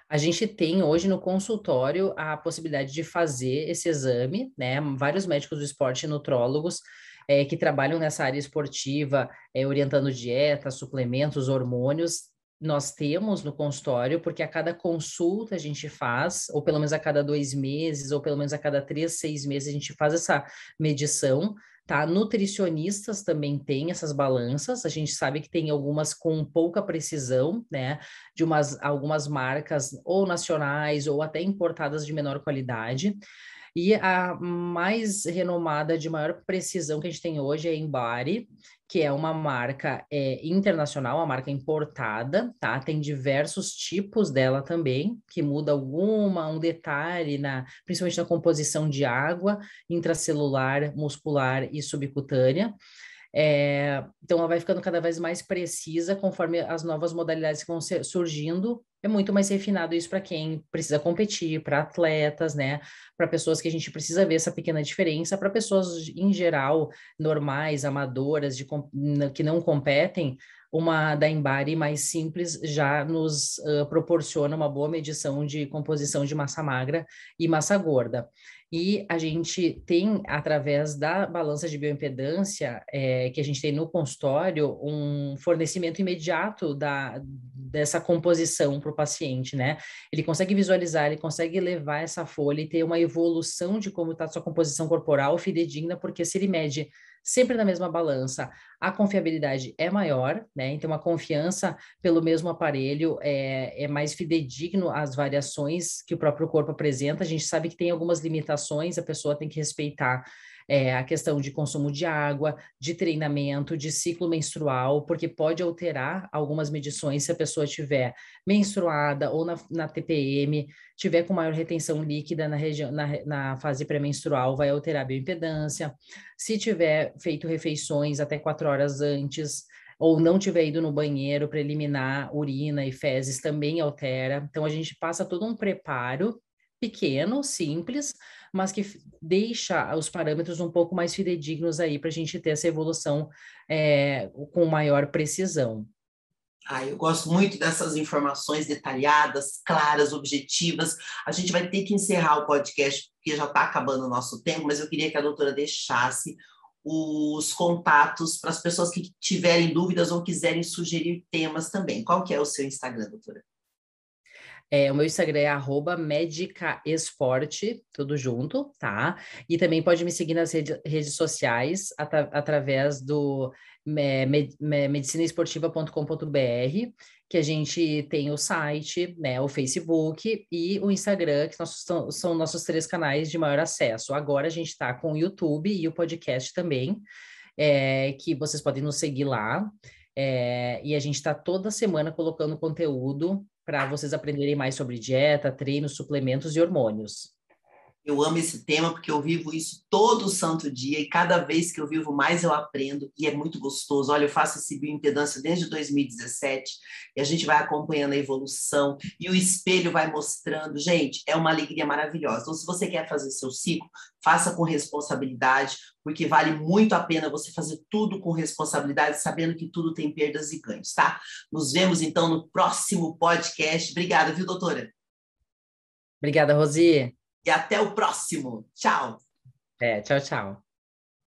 A gente tem hoje no consultório a possibilidade de fazer esse exame, né? Vários médicos do esporte e nutrólogos é, que trabalham nessa área esportiva, é, orientando dieta, suplementos, hormônios, nós temos no consultório, porque a cada consulta a gente faz, ou pelo menos a cada dois meses, ou pelo menos a cada três, seis meses, a gente faz essa medição, tá? Nutricionistas também têm essas balanças, a gente sabe que tem algumas com pouca precisão, né? De umas, algumas marcas ou nacionais ou até importadas de menor qualidade. E a mais renomada, de maior precisão que a gente tem hoje é a Embari, que é uma marca é, internacional, uma marca importada, tá? Tem diversos tipos dela também, que muda alguma, um detalhe, na, principalmente na composição de água intracelular, muscular e subcutânea. É, então, ela vai ficando cada vez mais precisa conforme as novas modalidades que vão surgindo. É muito mais refinado isso para quem precisa competir, para atletas, né? Para pessoas que a gente precisa ver essa pequena diferença, para pessoas em geral, normais, amadoras, de, que não competem, uma da Embari mais simples já nos uh, proporciona uma boa medição de composição de massa magra e massa gorda. E a gente tem, através da balança de bioimpedância, é, que a gente tem no consultório, um fornecimento imediato da, dessa composição para o paciente, né? Ele consegue visualizar, ele consegue levar essa folha e ter uma evolução de como está a sua composição corporal fidedigna, porque se ele mede sempre na mesma balança, a confiabilidade é maior, né? Então, a confiança pelo mesmo aparelho é, é mais fidedigno às variações que o próprio corpo apresenta. A gente sabe que tem algumas limitações, a pessoa tem que respeitar é, a questão de consumo de água, de treinamento, de ciclo menstrual, porque pode alterar algumas medições se a pessoa tiver menstruada ou na, na TPM, tiver com maior retenção líquida na, região, na, na fase pré-menstrual, vai alterar a bioimpedância. Se tiver feito refeições até quatro horas antes, ou não tiver ido no banheiro para eliminar urina e fezes, também altera. Então, a gente passa todo um preparo pequeno, simples, mas que deixa os parâmetros um pouco mais fidedignos aí para a gente ter essa evolução é, com maior precisão. Ah, eu gosto muito dessas informações detalhadas, claras, objetivas. A gente vai ter que encerrar o podcast, porque já está acabando o nosso tempo, mas eu queria que a doutora deixasse os contatos para as pessoas que tiverem dúvidas ou quiserem sugerir temas também. Qual que é o seu Instagram, doutora? É, o meu Instagram é arroba medicaesporte, tudo junto, tá? E também pode me seguir nas rede, redes sociais at através do é, med, medicinaesportiva.com.br, que a gente tem o site, né, o Facebook e o Instagram, que são, são nossos três canais de maior acesso. Agora a gente está com o YouTube e o podcast também, é, que vocês podem nos seguir lá. É, e a gente está toda semana colocando conteúdo para vocês aprenderem mais sobre dieta, treino, suplementos e hormônios. Eu amo esse tema porque eu vivo isso todo santo dia e cada vez que eu vivo mais eu aprendo e é muito gostoso. Olha, eu faço esse bioimpedância desde 2017 e a gente vai acompanhando a evolução e o espelho vai mostrando. Gente, é uma alegria maravilhosa. Então, se você quer fazer seu ciclo, faça com responsabilidade, porque vale muito a pena você fazer tudo com responsabilidade, sabendo que tudo tem perdas e ganhos, tá? Nos vemos então no próximo podcast. Obrigada, viu, doutora? Obrigada, Rosi. E até o próximo. Tchau. É, tchau, tchau.